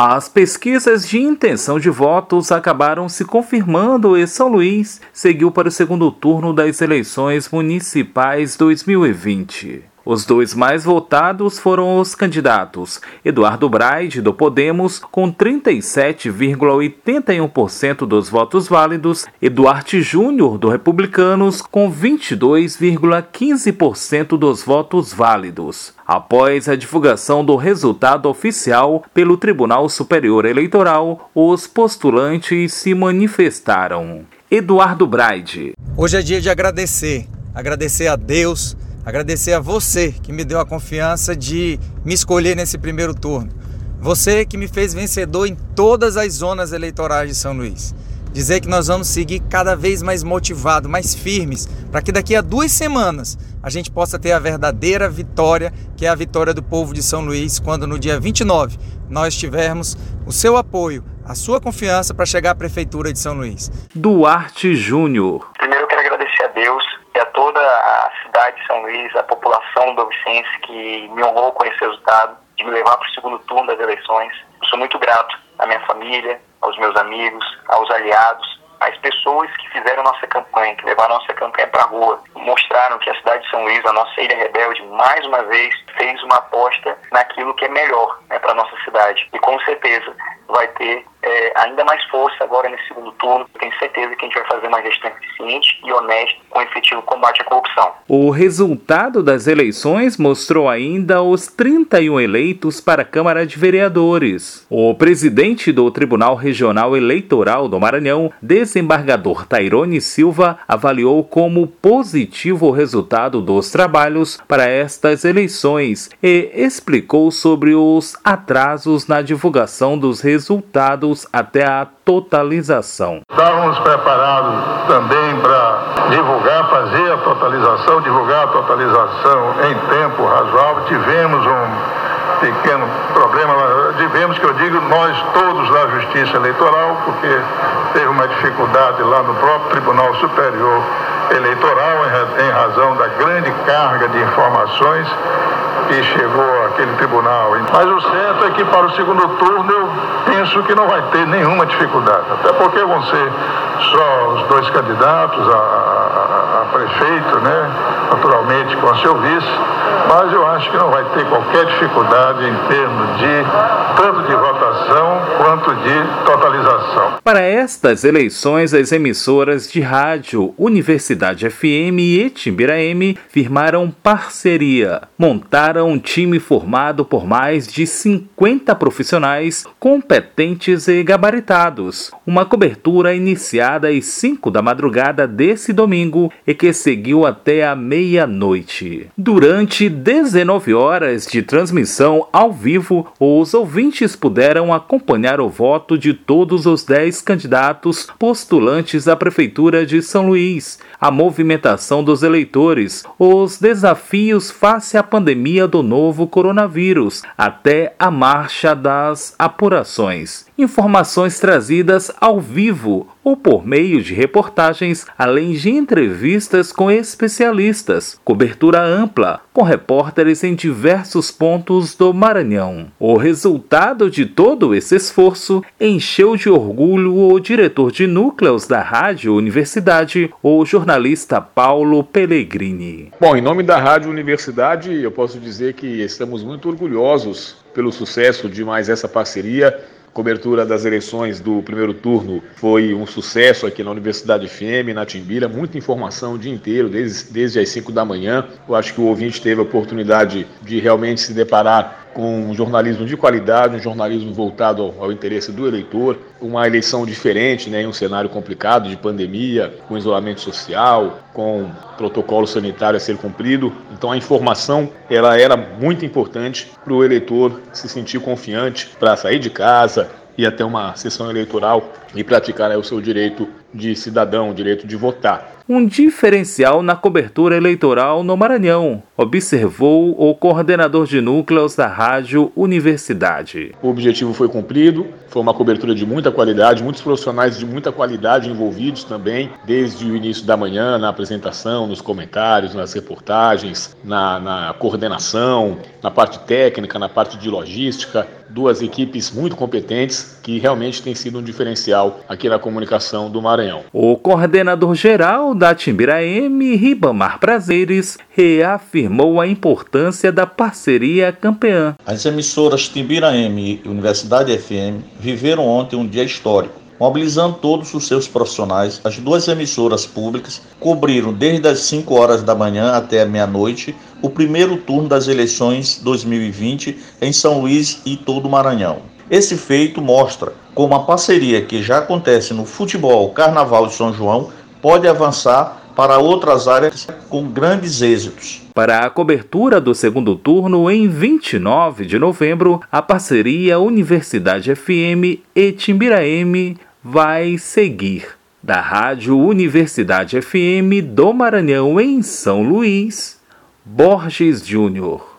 As pesquisas de intenção de votos acabaram se confirmando e São Luís seguiu para o segundo turno das eleições municipais 2020. Os dois mais votados foram os candidatos Eduardo Braide, do Podemos, com 37,81% dos votos válidos, e Júnior, do Republicanos, com 22,15% dos votos válidos. Após a divulgação do resultado oficial pelo Tribunal Superior Eleitoral, os postulantes se manifestaram. Eduardo Braide. Hoje é dia de agradecer, agradecer a Deus Agradecer a você que me deu a confiança de me escolher nesse primeiro turno. Você que me fez vencedor em todas as zonas eleitorais de São Luís. Dizer que nós vamos seguir cada vez mais motivados, mais firmes, para que daqui a duas semanas a gente possa ter a verdadeira vitória, que é a vitória do povo de São Luís, quando no dia 29 nós tivermos o seu apoio, a sua confiança para chegar à Prefeitura de São Luís. Duarte Júnior. Primeiro eu quero agradecer a Deus e a toda a de São Luís, a população do Vicense que me honrou com esse resultado, de me levar para o segundo turno das eleições. Eu sou muito grato à minha família, aos meus amigos, aos aliados, às pessoas que fizeram nossa campanha, que levaram nossa campanha para a rua, mostraram que a cidade de São Luís, a nossa ilha rebelde, mais uma vez fez uma aposta naquilo que é melhor né, para a nossa cidade. E com certeza vai ter é, ainda mais força agora nesse segundo turno. Tenho certeza que a gente vai fazer uma gestão eficiente e honesta com efetivo combate à corrupção. O resultado das eleições mostrou ainda os 31 eleitos para a Câmara de Vereadores. O presidente do Tribunal Regional Eleitoral do Maranhão, desembargador Tairone Silva, avaliou como positivo o resultado dos trabalhos para estas eleições e explicou sobre os atrasos na divulgação dos resultados até a totalização. Estávamos preparados também para divulgar, fazer a totalização, divulgar a totalização em tempo razoável. Tivemos um pequeno problema, tivemos que eu digo nós todos da Justiça Eleitoral, porque teve uma dificuldade lá no próprio Tribunal Superior Eleitoral em razão da grande carga de informações que chegou àquele tribunal. Mas o certo é que para o segundo turno eu penso que não vai ter nenhuma dificuldade, até porque vão ser só os dois candidatos a, a, a prefeito, né? naturalmente com seu vice, mas eu acho que não vai ter qualquer dificuldade em termos de tanto de votação quanto de totalização. Para estas eleições, as emissoras de rádio Universidade FM e Timbira M firmaram parceria, montaram um time formado por mais de 50 profissionais competentes e gabaritados. Uma cobertura iniciada às 5 da madrugada desse domingo e que seguiu até a meia-noite. Durante 19 horas de transmissão ao vivo, os ouvintes puderam acompanhar o voto de todos os 10 candidatos postulantes à Prefeitura de São Luís, a movimentação dos eleitores, os desafios face à pandemia do novo coronavírus, até a marcha das apurações. Informações trazidas ao vivo ou por meio de reportagens, além de entrevistas com especialistas, cobertura ampla, com repórteres em diversos pontos do Maranhão. O resultado de todo esse esforço encheu de orgulho o diretor de núcleos da Rádio Universidade, o jornalista Paulo Pellegrini. Bom, em nome da Rádio Universidade, eu posso dizer que estamos muito orgulhosos pelo sucesso de mais essa parceria cobertura das eleições do primeiro turno foi um sucesso aqui na Universidade FM, na Timbira, muita informação o dia inteiro, desde, desde as 5 da manhã. Eu acho que o ouvinte teve a oportunidade de realmente se deparar com um jornalismo de qualidade, um jornalismo voltado ao, interesse do eleitor, uma eleição diferente, né, em um cenário complicado de pandemia, com isolamento social, com protocolo sanitário a ser cumprido. Então a informação ela era muito importante para o eleitor se sentir confiante para sair de casa, ir até uma sessão eleitoral e praticar né, o seu direito de cidadão, o direito de votar. Um diferencial na cobertura eleitoral no Maranhão, observou o coordenador de núcleos da Rádio Universidade. O objetivo foi cumprido, foi uma cobertura de muita qualidade, muitos profissionais de muita qualidade envolvidos também, desde o início da manhã, na apresentação, nos comentários, nas reportagens, na, na coordenação, na parte técnica, na parte de logística. Duas equipes muito competentes que realmente têm sido um diferencial aqui na comunicação do Maranhão. O coordenador geral da Timbira M, Ribamar Prazeres, reafirmou a importância da parceria campeã. As emissoras Timbira M e Universidade FM viveram ontem um dia histórico. Mobilizando todos os seus profissionais, as duas emissoras públicas cobriram desde as 5 horas da manhã até a meia-noite o primeiro turno das eleições 2020 em São Luís e todo o Maranhão. Esse feito mostra como a parceria que já acontece no futebol Carnaval de São João pode avançar para outras áreas com grandes êxitos. Para a cobertura do segundo turno em 29 de novembro, a parceria Universidade FM e Timbira M vai seguir. Da Rádio Universidade FM do Maranhão em São Luís, Borges Júnior.